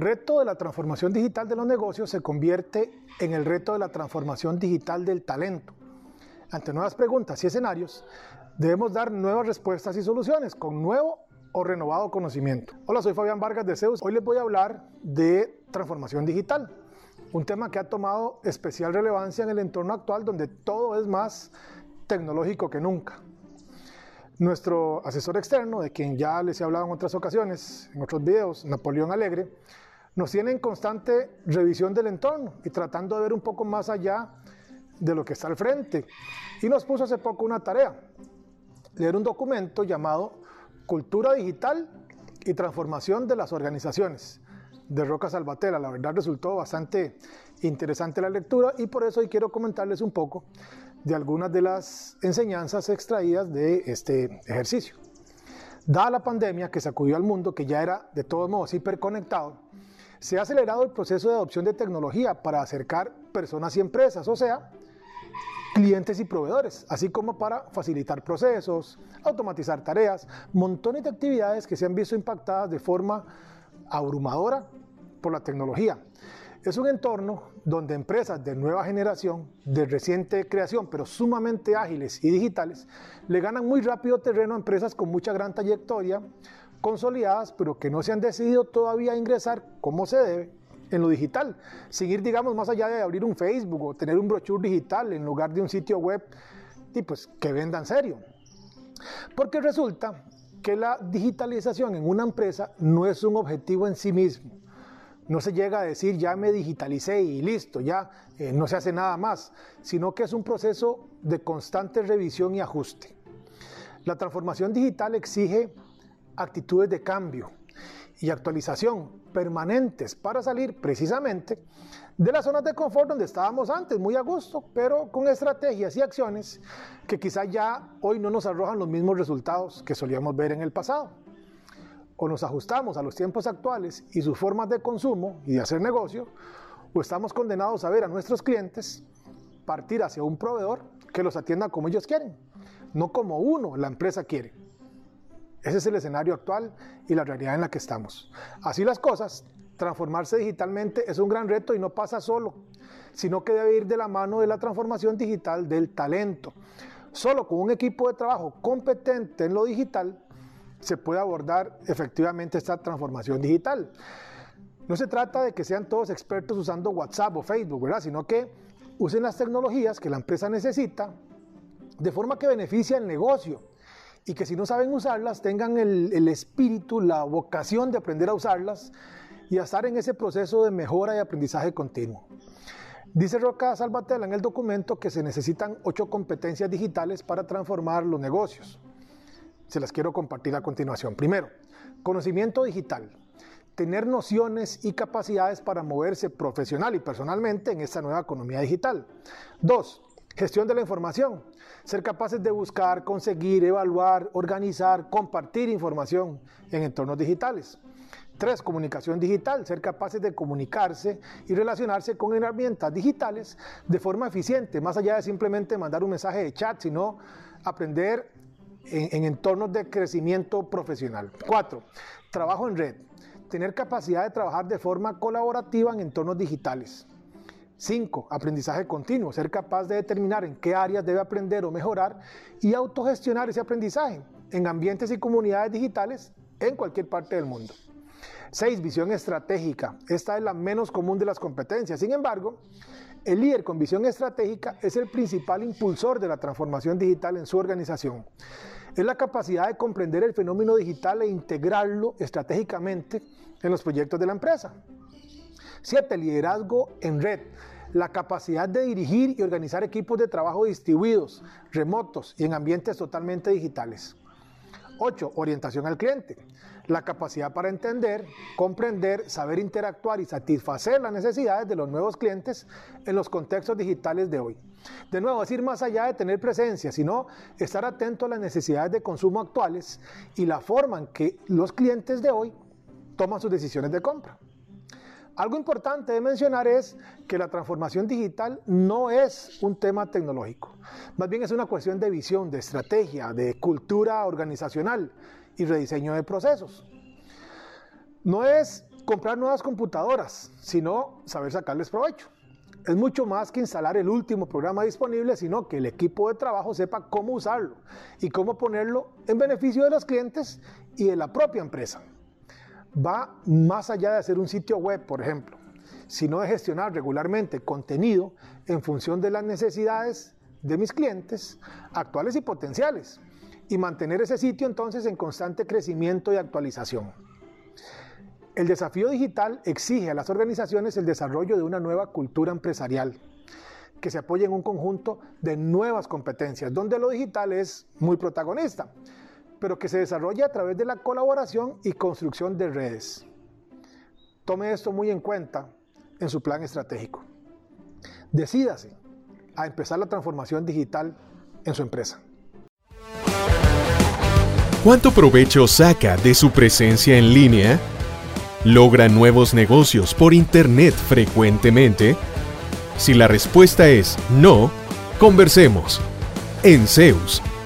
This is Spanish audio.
El reto de la transformación digital de los negocios se convierte en el reto de la transformación digital del talento. Ante nuevas preguntas y escenarios, debemos dar nuevas respuestas y soluciones con nuevo o renovado conocimiento. Hola, soy Fabián Vargas de Zeus. Hoy les voy a hablar de transformación digital, un tema que ha tomado especial relevancia en el entorno actual donde todo es más tecnológico que nunca. Nuestro asesor externo, de quien ya les he hablado en otras ocasiones, en otros videos, Napoleón Alegre, nos tiene en constante revisión del entorno y tratando de ver un poco más allá de lo que está al frente. Y nos puso hace poco una tarea, leer un documento llamado Cultura Digital y Transformación de las Organizaciones, de Roca Salvatella. La verdad resultó bastante interesante la lectura y por eso hoy quiero comentarles un poco de algunas de las enseñanzas extraídas de este ejercicio. Dada la pandemia que sacudió al mundo, que ya era de todos modos hiperconectado, se ha acelerado el proceso de adopción de tecnología para acercar personas y empresas, o sea, clientes y proveedores, así como para facilitar procesos, automatizar tareas, montones de actividades que se han visto impactadas de forma abrumadora por la tecnología. Es un entorno donde empresas de nueva generación, de reciente creación, pero sumamente ágiles y digitales, le ganan muy rápido terreno a empresas con mucha gran trayectoria, consolidadas, pero que no se han decidido todavía ingresar como se debe en lo digital, seguir, digamos, más allá de abrir un Facebook o tener un brochure digital en lugar de un sitio web, y pues que vendan serio. Porque resulta que la digitalización en una empresa no es un objetivo en sí mismo no se llega a decir ya me digitalicé y listo, ya eh, no se hace nada más, sino que es un proceso de constante revisión y ajuste. La transformación digital exige actitudes de cambio y actualización permanentes para salir precisamente de las zonas de confort donde estábamos antes, muy a gusto, pero con estrategias y acciones que quizá ya hoy no nos arrojan los mismos resultados que solíamos ver en el pasado o nos ajustamos a los tiempos actuales y sus formas de consumo y de hacer negocio, o estamos condenados a ver a nuestros clientes partir hacia un proveedor que los atienda como ellos quieren, no como uno, la empresa quiere. Ese es el escenario actual y la realidad en la que estamos. Así las cosas, transformarse digitalmente es un gran reto y no pasa solo, sino que debe ir de la mano de la transformación digital del talento. Solo con un equipo de trabajo competente en lo digital se puede abordar efectivamente esta transformación digital. No se trata de que sean todos expertos usando WhatsApp o Facebook, ¿verdad? Sino que usen las tecnologías que la empresa necesita de forma que beneficie al negocio y que si no saben usarlas tengan el, el, espíritu, la vocación de aprender a usarlas y a estar en ese proceso de mejora y aprendizaje continuo. Dice Roca Salvatella en el documento que se necesitan ocho competencias digitales para transformar los negocios se las quiero compartir a continuación. Primero, conocimiento digital. Tener nociones y capacidades para moverse profesional y personalmente en esta nueva economía digital. Dos, gestión de la información. Ser capaces de buscar, conseguir, evaluar, organizar, compartir información en entornos digitales. Tres, comunicación digital, ser capaces de comunicarse y relacionarse con herramientas digitales de forma eficiente, más allá de simplemente mandar un mensaje de chat, sino aprender en, entornos de crecimiento profesional. Cuatro, trabajo en red. Tener capacidad de trabajar de forma colaborativa en entornos digitales. Cinco, aprendizaje continuo, ser capaz de determinar en qué áreas debe aprender o mejorar y autogestionar ese aprendizaje en ambientes y comunidades digitales en cualquier parte del mundo. Seis, visión estratégica. Esta es la menos común de las competencias. Sin embargo, el líder con visión estratégica es el principal impulsor de la transformación digital en su organización. Es la capacidad de comprender el fenómeno digital e integrarlo estratégicamente en los proyectos de la empresa. Siete, liderazgo en red. La capacidad de dirigir y organizar equipos de trabajo distribuidos, remotos y en ambientes totalmente digitales. 8. Orientación al cliente. La capacidad para entender, comprender, saber interactuar y satisfacer las necesidades de los nuevos clientes en los contextos digitales de hoy. De nuevo, es ir más allá de tener presencia, sino estar atento a las necesidades de consumo actuales y la forma en que los clientes de hoy toman sus decisiones de compra. Algo importante de mencionar es que la transformación digital no es un tema tecnológico, más bien es una cuestión de visión, de estrategia, de cultura organizacional y rediseño de procesos. No es comprar nuevas computadoras, sino saber sacarles provecho. Es mucho más que instalar el último programa disponible, sino que el equipo de trabajo sepa cómo usarlo y cómo ponerlo en beneficio de los clientes y de la propia empresa va más allá de hacer un sitio web, por ejemplo, sino de gestionar regularmente contenido en función de las necesidades de mis clientes actuales y potenciales y mantener ese sitio entonces en constante crecimiento y actualización. El desafío digital exige a las organizaciones el desarrollo de una nueva cultura empresarial que se apoye en un conjunto de nuevas competencias, donde lo digital es muy protagonista pero que se desarrolla a través de la colaboración y construcción de redes. Tome esto muy en cuenta en su plan estratégico. Decídase a empezar la transformación digital en su empresa. ¿Cuánto provecho saca de su presencia en línea? ¿Logra nuevos negocios por Internet frecuentemente? Si la respuesta es no, conversemos. En Zeus